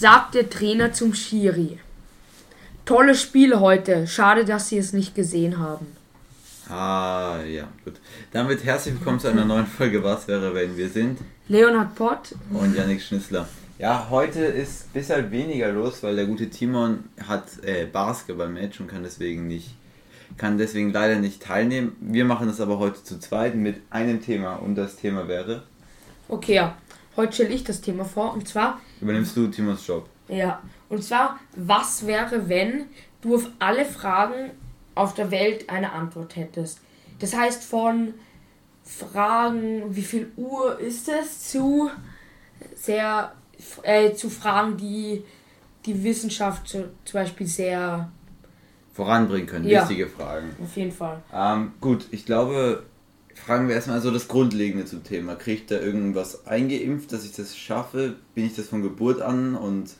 Sagt der Trainer zum Schiri? Tolles Spiel heute. Schade, dass Sie es nicht gesehen haben. Ah, ja, gut. Damit herzlich willkommen zu einer neuen Folge Was wäre, wenn wir sind. Leonhard Pott. Und Yannick Schnissler. Ja, heute ist bisher weniger los, weil der gute Timon hat äh, Basketball-Match und kann deswegen nicht, kann deswegen leider nicht teilnehmen. Wir machen das aber heute zu zweit mit einem Thema und das Thema wäre. Okay, ja. Heute stelle ich das Thema vor und zwar. Übernimmst du Timons Job? Ja. Und zwar, was wäre, wenn du auf alle Fragen auf der Welt eine Antwort hättest? Das heißt von Fragen, wie viel Uhr ist es, zu sehr äh, zu Fragen, die die Wissenschaft zu, zum Beispiel sehr voranbringen können. Ja, Wichtige Fragen. Auf jeden Fall. Ähm, gut, ich glaube, fragen wir erstmal so das Grundlegende zum Thema. Kriege ich da irgendwas eingeimpft, dass ich das schaffe? Bin ich das von Geburt an und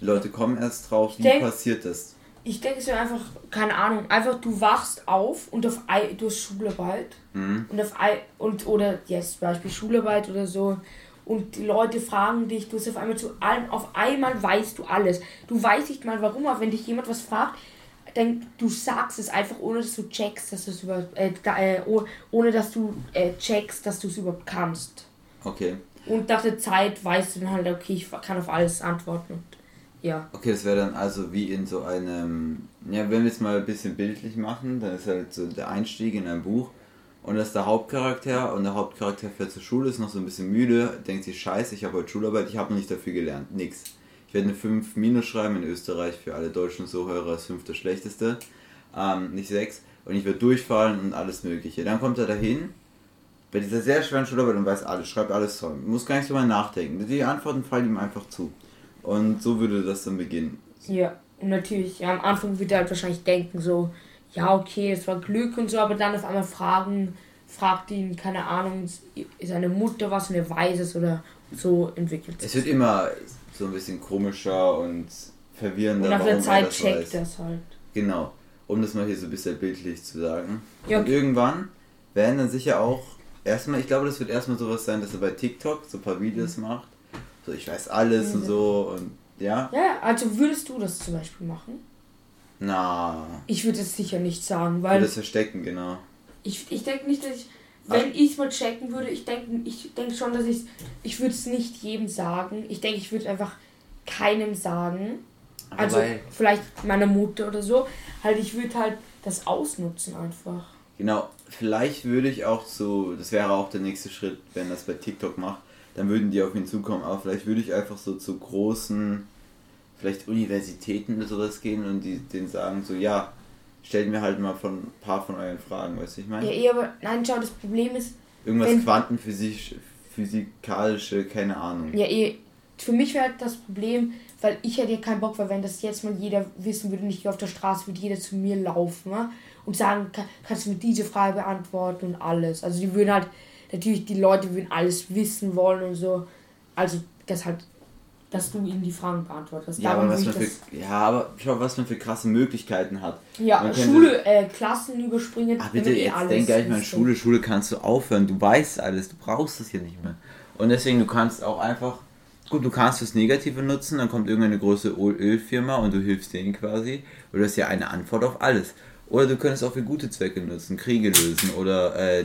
die Leute kommen erst drauf? Wie denk, passiert das? Ich denke es ist einfach, keine Ahnung, einfach du wachst auf und auf du hast Schularbeit mhm. und auf und oder jetzt zum Beispiel Schularbeit oder so und die Leute fragen dich, du hast auf einmal zu allem, auf einmal weißt du alles. Du weißt nicht mal warum, aber wenn dich jemand was fragt, dann du sagst es einfach, ohne dass du checkst, dass du es über, äh, äh, ohne dass du äh, checkst, dass du es überhaupt kannst. Okay. Und nach der Zeit weißt du dann halt, okay, ich kann auf alles antworten und ja. Okay, das wäre dann also wie in so einem, ja, wenn wir es mal ein bisschen bildlich machen, dann ist halt so der Einstieg in ein Buch und das ist der Hauptcharakter und der Hauptcharakter fährt zur Schule, ist noch so ein bisschen müde, denkt sich, scheiße, ich habe heute Schularbeit, ich habe noch nicht dafür gelernt, nix. Ich werde eine 5 minus schreiben, in Österreich für alle deutschen Zuhörer das 5 das schlechteste, ähm, nicht 6. Und ich werde durchfallen und alles mögliche. Dann kommt er dahin, bei dieser sehr schweren Schularbeit und weiß alles, schreibt alles toll. Muss gar nicht so mal nachdenken. Die Antworten fallen ihm einfach zu. Und so würde das dann beginnen. Ja, und natürlich, ja, am Anfang wird er halt wahrscheinlich denken, so, ja, okay, es war Glück und so, aber dann auf einmal fragen, fragt ihn, keine Ahnung, ist seine Mutter was und er weiß es oder so entwickelt sich. Es wird immer so ein bisschen komischer und verwirrender. Und nach der Zeit das checkt weiß. das halt. Genau, um das mal hier so ein bisschen bildlich zu sagen. Ja, okay. Und irgendwann werden dann sicher auch, erstmal, ich glaube, das wird erstmal sowas sein, dass er bei TikTok so ein paar Videos mhm. macht. So, ich weiß alles mhm. und so und ja. Ja, also würdest du das zum Beispiel machen? Na. Ich würde es sicher nicht sagen, weil. Würde es verstecken, genau. Ich, ich denke nicht, dass ich. Wenn ich es mal checken würde, ich denke ich denk schon, dass ich Ich würde es nicht jedem sagen. Ich denke, ich würde einfach keinem sagen. Also Weil, vielleicht meiner Mutter oder so. Halt, ich würde halt das ausnutzen einfach. Genau, vielleicht würde ich auch so, das wäre auch der nächste Schritt, wenn das bei TikTok macht, dann würden die auf ihn zukommen, aber vielleicht würde ich einfach so zu großen vielleicht Universitäten oder sowas gehen und die denen sagen so, ja, stellt mir halt mal von ein paar von euren Fragen, weißt du, ich meine? Ja, eh, aber nein, schau, das Problem ist. Irgendwas Quantenphysik, physikalische, keine Ahnung. Ja, eh, für mich wäre halt das Problem, weil ich hätte ja keinen Bock, weil wenn das jetzt mal jeder wissen würde, nicht auf der Straße, würde jeder zu mir laufen ne? und sagen, kannst du mir diese Frage beantworten und alles. Also die würden halt, natürlich die Leute würden alles wissen wollen und so. Also das halt dass du ihm die Fragen beantwortest. Ja, aber, was man für, ja aber schau, was man für krasse Möglichkeiten hat. Ja, man Schule, äh, Klassen überspringen. Ach bitte, jetzt alles denk gleich mal Schule, Schule kannst du aufhören. Du weißt alles, du brauchst das hier nicht mehr. Und deswegen, du kannst auch einfach, gut, du kannst das Negative nutzen, dann kommt irgendeine große Ölfirma und du hilfst denen quasi. Oder du hast ja eine Antwort auf alles. Oder du könntest auch für gute Zwecke nutzen, Kriege lösen oder äh,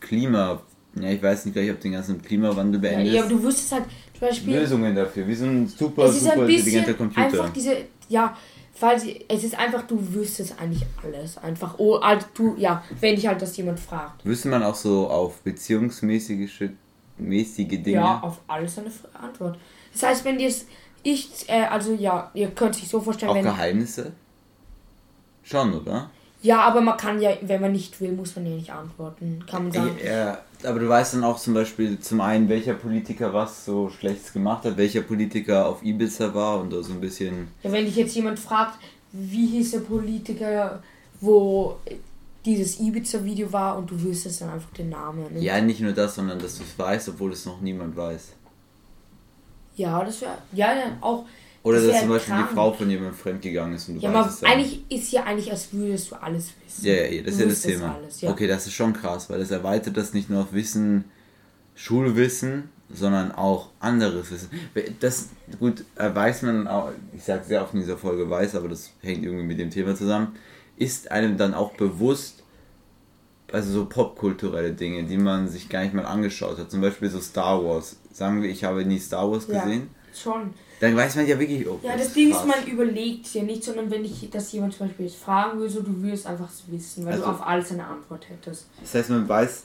Klima ja, ich weiß nicht gleich, ob den ganzen Klimawandel beendet ja, aber du wüsstest halt zum Beispiel. Lösungen dafür, wie so ein super, super ein intelligenter Computer. Einfach diese, ja, weil sie, es ist einfach, du wüsstest eigentlich alles. Einfach, oh, halt, du, ja, wenn dich halt das jemand fragt. Wüsste man auch so auf beziehungsmäßige mäßige Dinge? Ja, auf alles eine Antwort. Das heißt, wenn dir es, ich, äh, also ja, ihr könnt sich so vorstellen, auch wenn. Geheimnisse? Schon, oder? Ja, aber man kann ja, wenn man nicht will, muss man ja nicht antworten. Kann man sagen. Ja, aber du weißt dann auch zum Beispiel zum einen, welcher Politiker was so Schlechtes gemacht hat, welcher Politiker auf Ibiza war und so ein bisschen. Ja, wenn dich jetzt jemand fragt, wie hieß der Politiker, wo dieses Ibiza-Video war und du wüsstest dann einfach den Namen. Nicht? Ja, nicht nur das, sondern dass du es weißt, obwohl es noch niemand weiß. Ja, das wäre. Ja, ja, auch. Oder das dass zum Beispiel krank. die Frau von jemandem fremdgegangen ist und du ja, weißt aber eigentlich ist ja eigentlich, als würdest du alles wissen. Ja, ja, das ist ja das Thema. Alles, ja. Okay, das ist schon krass, weil das erweitert das nicht nur auf Wissen, Schulwissen sondern auch anderes Wissen. Das, gut, äh, weiß man auch, ich sage sehr oft in dieser Folge weiß, aber das hängt irgendwie mit dem Thema zusammen, ist einem dann auch bewusst, also so popkulturelle Dinge, die man sich gar nicht mal angeschaut hat. Zum Beispiel so Star Wars. Sagen wir, ich habe nie Star Wars gesehen. Ja, schon. Dann weiß man ja wirklich, oh, Ja, das Ding ist, man überlegt ja nicht, sondern wenn ich das jemand zum Beispiel jetzt fragen würde, so, du würdest einfach wissen, weil also, du auf alles eine Antwort hättest. Das heißt, man weiß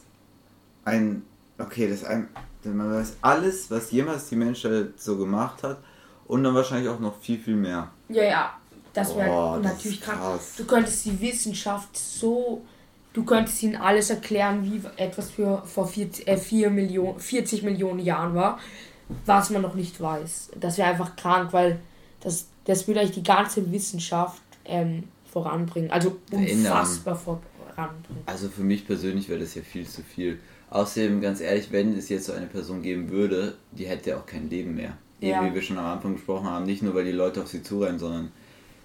ein, okay, das ein, man weiß alles, was jemals die Menschheit so gemacht hat und dann wahrscheinlich auch noch viel, viel mehr. Ja, ja, das wäre natürlich krass. Du könntest die Wissenschaft so du könntest ihnen alles erklären, wie etwas für vor 40, äh, 4 Millionen, 40 Millionen Jahren war, was man noch nicht weiß. Das wäre einfach krank, weil das, das würde eigentlich die ganze Wissenschaft ähm, voranbringen. Also unfassbar voranbringen. Also für mich persönlich wäre das ja viel zu viel. Außerdem, ganz ehrlich, wenn es jetzt so eine Person geben würde, die hätte ja auch kein Leben mehr. Ja. Eben wie wir schon am Anfang gesprochen haben, nicht nur weil die Leute auf sie zurennen, sondern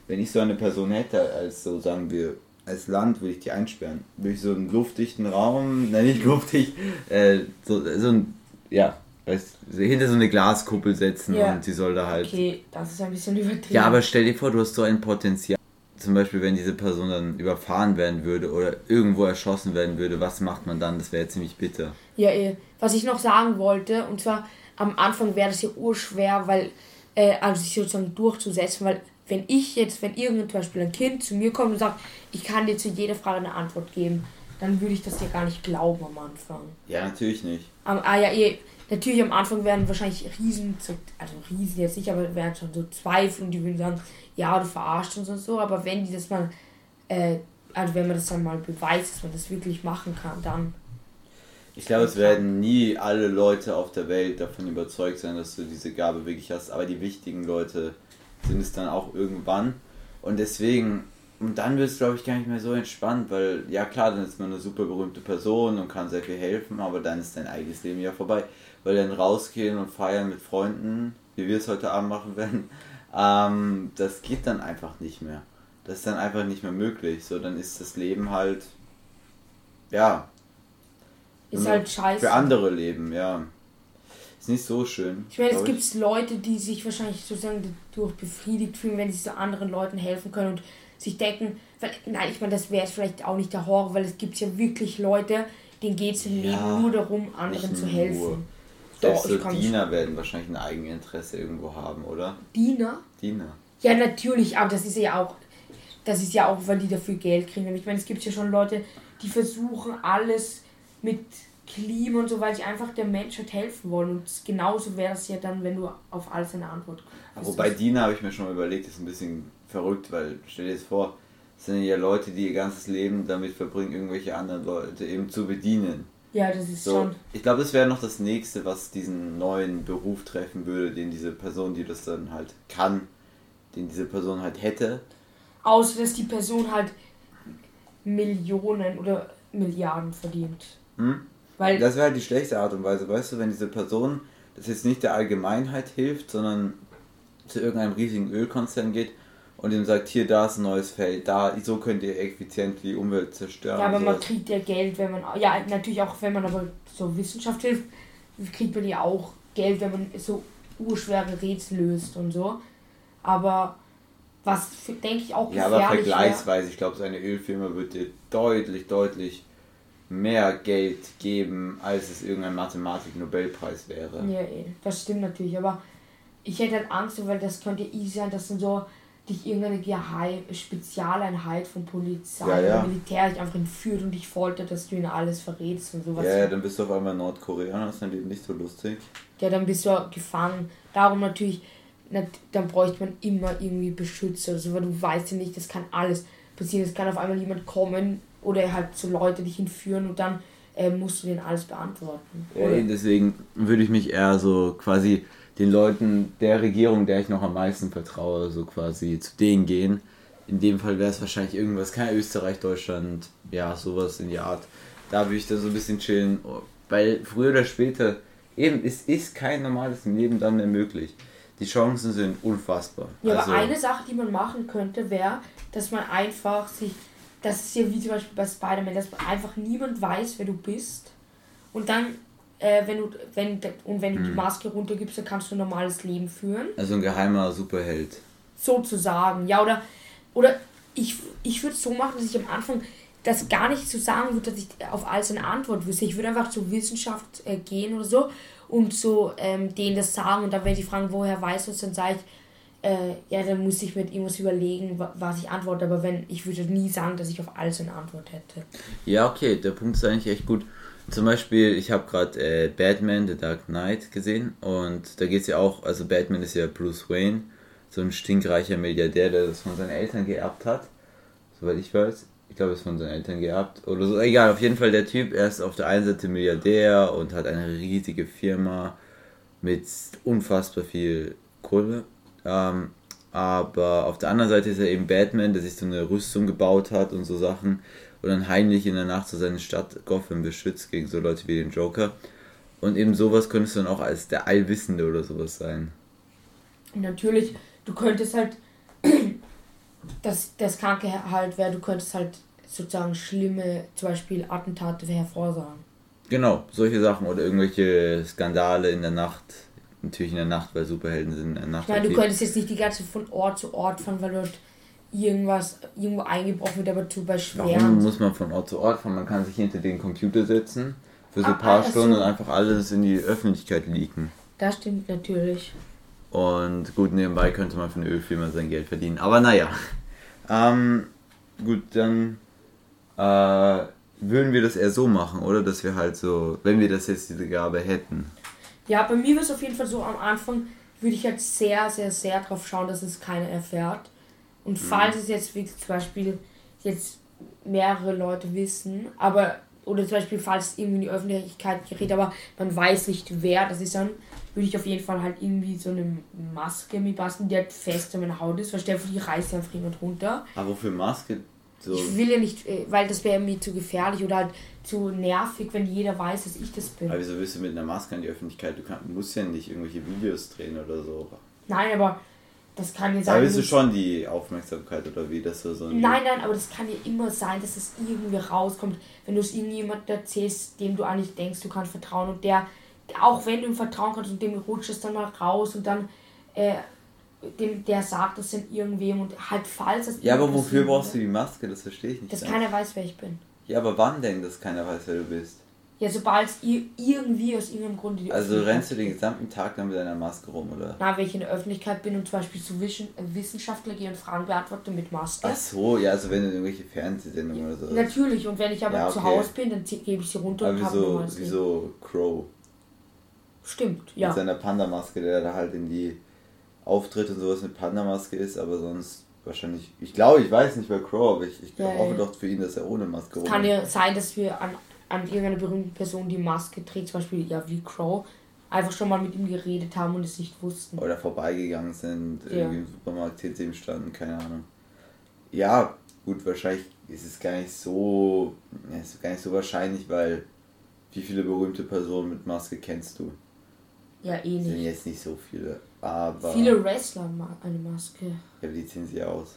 wenn ich so eine Person hätte, als so sagen wir als Land würde ich die einsperren. Würde ich so einen luftdichten Raum, nein nicht luftdicht, äh, so, so ein, ja, weißt, hinter so eine Glaskuppel setzen ja. und sie soll da halt. Okay, das ist ein bisschen übertrieben. Ja, aber stell dir vor, du hast so ein Potenzial. Zum Beispiel, wenn diese Person dann überfahren werden würde oder irgendwo erschossen werden würde, was macht man dann? Das wäre ziemlich bitter. Ja, eh. Was ich noch sagen wollte, und zwar am Anfang wäre das ja urschwer, weil, äh, also sich sozusagen durchzusetzen, weil wenn ich jetzt, wenn irgend zum Beispiel ein Kind zu mir kommt und sagt, ich kann dir zu jeder Frage eine Antwort geben, dann würde ich das dir gar nicht glauben am Anfang. Ja, natürlich nicht. Um, ah ja, eh, natürlich am Anfang werden wahrscheinlich Riesen, also Riesen jetzt nicht, aber werden schon so Zweifel und die würden sagen, ja, du verarschst uns und so, aber wenn die das mal, äh, also wenn man das dann mal beweist, dass man das wirklich machen kann, dann. Ich glaube, es werden nie alle Leute auf der Welt davon überzeugt sein, dass du diese Gabe wirklich hast, aber die wichtigen Leute sind es dann auch irgendwann. Und deswegen, und dann wird es, glaube ich, gar nicht mehr so entspannt, weil, ja klar, dann ist man eine super berühmte Person und kann sehr viel helfen, aber dann ist dein eigenes Leben ja vorbei. Weil dann rausgehen und feiern mit Freunden, wie wir es heute Abend machen werden, ähm, das geht dann einfach nicht mehr. Das ist dann einfach nicht mehr möglich. So, dann ist das Leben halt, ja. Ist halt scheiße. Für andere Leben, ja. Ist nicht so schön. Ich meine, es gibt Leute, die sich wahrscheinlich sozusagen dadurch befriedigt fühlen, wenn sie so anderen Leuten helfen können und sich denken, weil, nein, ich meine, das wäre vielleicht auch nicht der Horror, weil es gibt ja wirklich Leute, denen geht es im ja, Leben nur darum, anderen zu helfen. Nur. Doch, so Diener werden wahrscheinlich ein Eigeninteresse irgendwo haben, oder? Diener? Diener. Ja, natürlich, aber das ist ja auch, das ist ja auch, weil die dafür Geld kriegen. Ich meine, es gibt ja schon Leute, die versuchen alles mit Klima und so, weil sie einfach der Menschheit helfen wollen. Und genauso wäre es ja dann, wenn du auf alles eine Antwort kriegst. Wobei Dina habe ich mir schon mal überlegt, ist ein bisschen verrückt, weil stell dir das vor, es sind ja Leute, die ihr ganzes Leben damit verbringen, irgendwelche anderen Leute eben zu bedienen. Ja, das ist so, schon. Ich glaube, das wäre noch das nächste, was diesen neuen Beruf treffen würde, den diese Person, die das dann halt kann, den diese Person halt hätte. Außer dass die Person halt Millionen oder Milliarden verdient. Hm? Weil das wäre halt die schlechte Art und Weise, weißt du, wenn diese Person das jetzt nicht der Allgemeinheit hilft, sondern zu irgendeinem riesigen Ölkonzern geht und ihm sagt, hier, da ist ein neues Feld, da, so könnt ihr effizient die Umwelt zerstören. Ja, aber man kriegt ja Geld, wenn man, ja, natürlich auch, wenn man aber so Wissenschaft hilft, kriegt man ja auch Geld, wenn man so urschwere Rätsel löst und so. Aber was, denke ich, auch Ja, aber vergleichsweise, wär, ich glaube, so eine Ölfirma wird dir deutlich, deutlich mehr Geld geben, als es irgendein Mathematik-Nobelpreis wäre. Ja, eh, das stimmt natürlich, aber ich hätte halt Angst, weil das könnte easy sein, dass dann so dich irgendeine Geheim Spezialeinheit von Polizei ja, ja. Militär dich einfach entführt und dich foltert, dass du ihnen alles verrätst und sowas. Ja, ja, dann bist du auf einmal Nordkoreaner, das ist dann eben nicht so lustig. Ja, dann bist du gefangen. Darum natürlich, dann bräuchte man immer irgendwie Beschützer oder so, weil du weißt ja nicht, das kann alles passieren. Es kann auf einmal jemand kommen, oder halt so Leute dich hinführen und dann äh, musst du denen alles beantworten. Ja, deswegen würde ich mich eher so quasi den Leuten der Regierung, der ich noch am meisten vertraue, so quasi zu denen gehen. In dem Fall wäre es wahrscheinlich irgendwas, kein Österreich, Deutschland, ja, sowas in die Art. Da würde ich dann so ein bisschen chillen, weil früher oder später, eben, es ist kein normales Leben dann mehr möglich. Die Chancen sind unfassbar. Ja, also, aber eine Sache, die man machen könnte, wäre, dass man einfach sich das ist ja wie zum Beispiel bei Spider-Man, dass einfach niemand weiß, wer du bist. Und dann äh, wenn du, wenn, und wenn du die Maske runtergibst, dann kannst du ein normales Leben führen. Also ein geheimer Superheld. Sozusagen, ja, oder, oder ich, ich würde es so machen, dass ich am Anfang das gar nicht so sagen würde, dass ich auf alles eine Antwort wüsste. Ich würde einfach zur Wissenschaft äh, gehen oder so und so ähm, denen das sagen und dann, wenn die fragen, woher weißt du es, dann sage ich, äh, ja, dann muss ich mit irgendwas überlegen, was ich antworte. Aber wenn, ich würde nie sagen, dass ich auf alles eine Antwort hätte. Ja, okay, der Punkt ist eigentlich echt gut. Zum Beispiel, ich habe gerade äh, Batman, The Dark Knight gesehen und da geht es ja auch, also Batman ist ja Bruce Wayne, so ein stinkreicher Milliardär, der das von seinen Eltern geerbt hat, soweit ich weiß. Ich glaube, es von seinen Eltern geerbt oder so. Egal, auf jeden Fall der Typ, er ist auf der einen Seite Milliardär und hat eine riesige Firma mit unfassbar viel Kohle ähm, aber auf der anderen Seite ist er eben Batman, der sich so eine Rüstung gebaut hat und so Sachen und dann heimlich in der Nacht so seine Stadt Gotham beschützt gegen so Leute wie den Joker. Und eben sowas könntest du dann auch als der Allwissende oder sowas sein. natürlich, du könntest halt, das, das Kranke halt wäre, du könntest halt sozusagen schlimme, zum Beispiel Attentate hervorsagen. Genau, solche Sachen oder irgendwelche Skandale in der Nacht natürlich in der Nacht, weil Superhelden sind in der Nacht. Ich meine, du könntest jetzt nicht die ganze von Ort zu Ort fahren, weil dort irgendwas irgendwo eingebrochen wird, aber zu beschweren. Warum muss man von Ort zu Ort fahren? Man kann sich hinter den Computer setzen für so ein ah, paar ah, Stunden so. und einfach alles in die Öffentlichkeit leaken. Das stimmt natürlich. Und gut, nebenbei könnte man eine Ölfirma sein Geld verdienen. Aber naja. Ähm, gut, dann äh, würden wir das eher so machen, oder? Dass wir halt so, wenn wir das jetzt diese Gabe hätten, ja, bei mir war es auf jeden Fall so am Anfang, würde ich halt sehr, sehr, sehr darauf schauen, dass es keiner erfährt. Und mhm. falls es jetzt wie zum Beispiel jetzt mehrere Leute wissen, aber oder zum Beispiel falls es irgendwie in die Öffentlichkeit gerät, aber man weiß nicht wer, das ist dann, würde ich auf jeden Fall halt irgendwie so eine Maske mit basteln, die halt fest an meiner Haut ist, weil stell die reißt einfach jemand runter. Aber wofür Maske? So. Ich will ja nicht, äh, weil das wäre mir zu gefährlich oder halt zu nervig, wenn jeder weiß, dass ich das bin. Aber wieso willst du mit einer Maske in die Öffentlichkeit? Du kann, musst ja nicht irgendwelche Videos drehen oder so. Nein, aber das kann ja sein. Da willst du schon die Aufmerksamkeit oder wie, dass du so. Nein, nein, aber das kann ja immer sein, dass es irgendwie rauskommt, wenn du es irgendjemandem erzählst, dem du eigentlich denkst, du kannst vertrauen und der, auch wenn du ihm vertrauen kannst und dem rutscht es dann mal raus und dann. Äh, dem, der sagt das sind irgendwem und halt falls es. Ja, aber wofür brauchst du die Maske? Das verstehe ich nicht. Dass keiner weiß, wer ich bin. Ja, aber wann denn, dass keiner weiß, wer du bist? Ja, sobald es irgendwie aus irgendeinem Grund die Also rennst du den gesamten Tag dann mit deiner Maske rum, oder? Na, wenn ich in der Öffentlichkeit bin und zum Beispiel zu Wissenschaftler gehe und Fragen beantworte mit Maske. Ach so, ja, also wenn du irgendwelche Fernsehsendungen oder so. Natürlich, und wenn ich aber ja, okay. zu Hause bin, dann gebe ich sie runter aber und habe wieso, wieso Crow? Stimmt, ja. Mit seiner Panda-Maske, der da halt in die Auftritt und sowas mit Panda-Maske ist, aber sonst wahrscheinlich. Ich glaube, ich weiß nicht bei Crow, aber ich, ich ja, hoffe ja. doch für ihn, dass er ohne Maske Es kann ja sein, dass wir an, an irgendeiner berühmten Person, die Maske trägt, zum Beispiel ja wie Crow, einfach schon mal mit ihm geredet haben und es nicht wussten. Oder vorbeigegangen sind, ja. irgendwie im Supermarkt hinter ihm standen, keine Ahnung. Ja, gut, wahrscheinlich ist es gar nicht so. Ist gar nicht so wahrscheinlich, weil wie viele berühmte Personen mit Maske kennst du? Ja, eh nicht. Sind jetzt nicht so viele. Aber. Viele Wrestler haben eine Maske. Ja, aber die ziehen sie aus.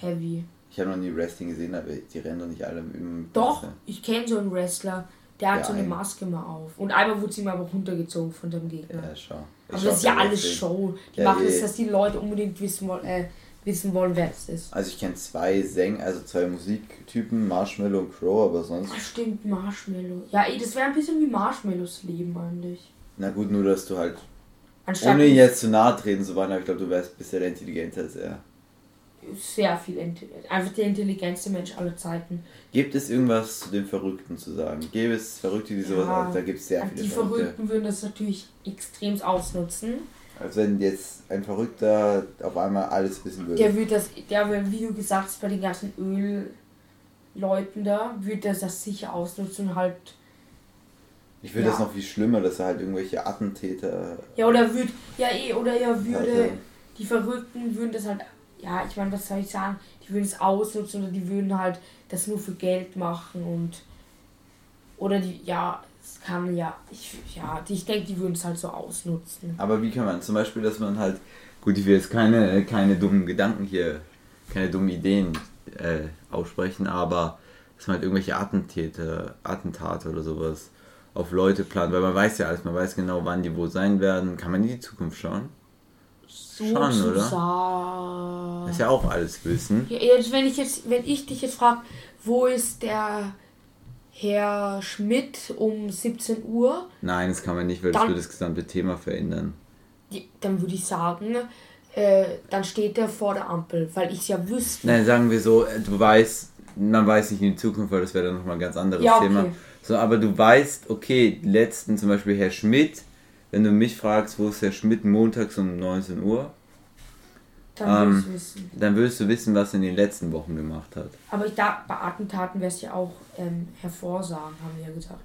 Heavy. Ich habe noch nie Wrestling gesehen, aber die rennen doch nicht alle im. Doch, Maske. ich kenne so einen Wrestler, der hat ja, so eine Maske mal auf. Und einmal wurde sie mal aber runtergezogen von dem Gegner. Ja, schau. Ich aber das ist ja alles Show. Die ja, machen es, dass die Leute unbedingt wissen wollen, äh, wissen wollen, wer es ist. Also ich kenne zwei Sänger, also zwei Musiktypen, Marshmallow und Crow, aber sonst. Ach stimmt, Marshmallow. Ja, ey, das wäre ein bisschen wie Marshmallows Leben eigentlich. Na gut, nur dass du halt. Anstatt ohne jetzt zu nahe treten zu wollen, aber ich glaube, du wärst bisschen intelligenter als er. Sehr viel. Einfach der intelligenteste Mensch aller Zeiten. Gibt es irgendwas zu den Verrückten zu sagen? Gäbe es Verrückte, die sowas ja, Da gibt es sehr viele Die Verrückte. Verrückten würden das natürlich extrem ausnutzen. Als wenn jetzt ein Verrückter auf einmal alles wissen würde. Der würde das, der wie du gesagt hast, bei den ganzen Ölleuten da, würde das, das sicher ausnutzen und halt ich finde ja. das noch viel schlimmer, dass er halt irgendwelche Attentäter. Ja, oder würde. Ja, eh, oder er würde. Also, die Verrückten würden das halt. Ja, ich meine, was soll ich sagen? Die würden es ausnutzen oder die würden halt das nur für Geld machen und. Oder die. Ja, es kann ja. Ich, ja, ich denke, die würden es halt so ausnutzen. Aber wie kann man zum Beispiel, dass man halt. Gut, ich will jetzt keine, keine dummen Gedanken hier, keine dummen Ideen äh, aussprechen, aber dass man halt irgendwelche Attentäter, Attentate oder sowas auf Leute plant, weil man weiß ja alles, man weiß genau, wann die wo sein werden. Kann man in die Zukunft schauen? So Schon, oder? Das ist ja auch alles Wissen. Ja, jetzt, wenn ich jetzt, wenn ich dich jetzt frage, wo ist der Herr Schmidt um 17 Uhr? Nein, das kann man nicht, weil dann, das würde das gesamte Thema verändern. Dann würde ich sagen, äh, dann steht er vor der Ampel, weil ich es ja wüsste. Nein, sagen wir so, äh, du weißt, man weiß nicht in die Zukunft, weil das wäre dann nochmal ein ganz anderes ja, okay. Thema. So, aber du weißt, okay, letzten zum Beispiel Herr Schmidt, wenn du mich fragst, wo ist Herr Schmidt montags um 19 Uhr, dann, ähm, wissen. dann würdest du wissen, was er in den letzten Wochen gemacht hat. Aber ich da, bei Attentaten wäre es ja auch ähm, hervorsagen, haben wir ja gesagt.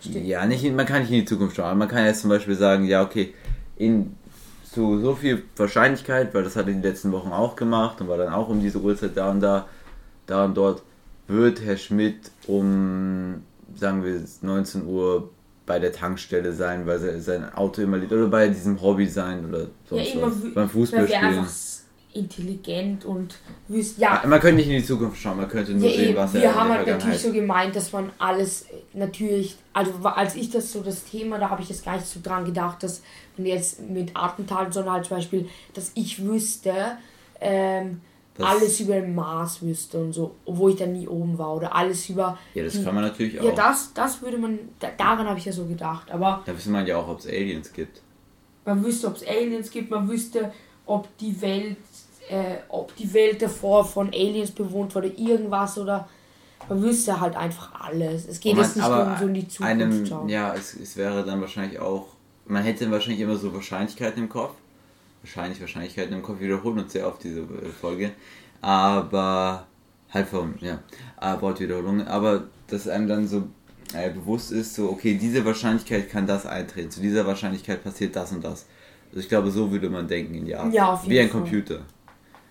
Stimmt. Ja, nicht, man kann nicht in die Zukunft schauen. Man kann jetzt zum Beispiel sagen, ja, okay, in zu so viel Wahrscheinlichkeit, weil das hat er in den letzten Wochen auch gemacht und war dann auch um diese Uhrzeit da und da, da und dort, wird Herr Schmidt um, sagen wir, 19 Uhr bei der Tankstelle sein, weil sein Auto immer liegt, oder bei diesem Hobby sein oder sonst ja, was. Beim Fußballspielen intelligent und wüsste, ja. Man könnte nicht in die Zukunft schauen, man könnte nur ja, sehen, was wir er Wir haben halt natürlich so gemeint, dass man alles äh, natürlich, also als ich das so das Thema, da habe ich jetzt gar nicht so dran gedacht, dass man jetzt mit Attentaten, sondern halt zum Beispiel, dass ich wüsste, ähm, alles über den Mars wüsste und so, obwohl ich da nie oben war oder alles über. Ja, das die, kann man natürlich auch. Ja, das, das würde man, daran habe ich ja so gedacht, aber. Da wüsste man ja auch, ob es Aliens gibt. Man wüsste, ob es Aliens gibt, man wüsste, ob die Welt äh, ob die Welt davor von Aliens bewohnt wurde, irgendwas oder man wüsste halt einfach alles. Es geht jetzt nicht um so in die Zukunft. Einem, ja, es, es wäre dann wahrscheinlich auch, man hätte wahrscheinlich immer so Wahrscheinlichkeiten im Kopf. Wahrscheinlich Wahrscheinlichkeiten im Kopf, wiederholen uns sehr oft diese äh, Folge. Aber halt vom, ja, äh, Wortwiederholung. Aber dass einem dann so äh, bewusst ist, so, okay, diese Wahrscheinlichkeit kann das eintreten, zu dieser Wahrscheinlichkeit passiert das und das. Also ich glaube, so würde man denken in die Art. Ja, Wie ein Fall. Computer.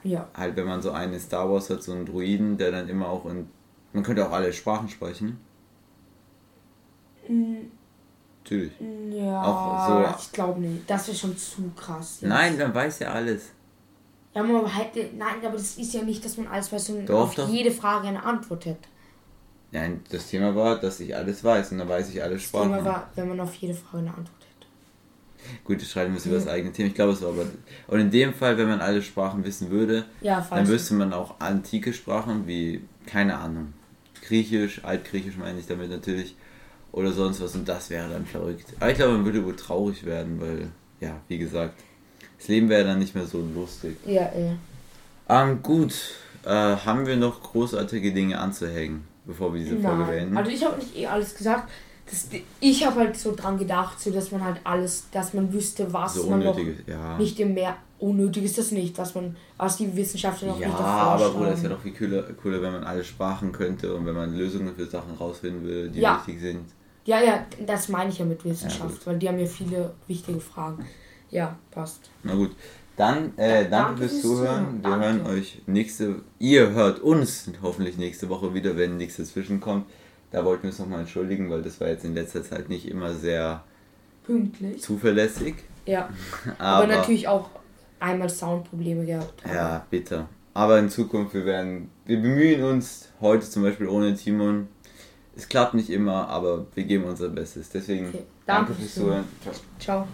Ja. Halt, wenn man so einen Star Wars hat, so einen Druiden, der dann immer auch in. Man könnte auch alle Sprachen sprechen. Mhm. Natürlich. Ja, auch so, ich glaube nicht. Das wäre schon zu krass. Jetzt. Nein, dann weiß ja alles. Ja, man hätte. Nein, aber das ist ja nicht, dass man alles weiß und doch, auf doch. jede Frage eine Antwort hat. Nein, das Thema war, dass ich alles weiß und dann weiß ich alle Sprachen. Das Thema war, wenn man auf jede Frage eine Antwort hat. Gut, das schreiben wir über das eigene Thema. Ich glaube, es war aber. Und in dem Fall, wenn man alle Sprachen wissen würde, ja, dann wüsste man auch antike Sprachen wie, keine Ahnung, Griechisch, Altgriechisch meine ich damit natürlich, oder sonst was. Und das wäre dann verrückt. Aber ich glaube, man würde wohl traurig werden, weil, ja, wie gesagt, das Leben wäre dann nicht mehr so lustig. Ja, ja. Ähm, gut, äh, haben wir noch großartige Dinge anzuhängen, bevor wir diese Folge beenden? Also, ich habe nicht eh alles gesagt das, ich habe halt so dran gedacht, so dass man halt alles, dass man wüsste, was so man noch ja. nicht im Meer unnötig ist das nicht, was man, was die Wissenschaftler noch ja, nicht Ja, aber Bruder, ist ja noch viel cooler, cooler, wenn man alle Sprachen könnte und wenn man Lösungen für Sachen rausfinden will, die ja. wichtig sind. Ja, ja, das meine ich ja mit Wissenschaft, ja, weil die haben ja viele wichtige Fragen. Ja, passt. Na gut. Dann äh, danke, danke fürs Zuhören. Wir danke. hören euch nächste, ihr hört uns hoffentlich nächste Woche wieder, wenn nichts dazwischen kommt. Da wollten wir uns nochmal entschuldigen, weil das war jetzt in letzter Zeit nicht immer sehr pünktlich. Zuverlässig. Ja. Aber, aber natürlich auch einmal Soundprobleme gehabt. Ja, bitte. Aber in Zukunft, wir werden, wir bemühen uns, heute zum Beispiel ohne Timon. Es klappt nicht immer, aber wir geben unser Bestes. Deswegen okay. danke, danke fürs Zuhören. Ciao. Ciao.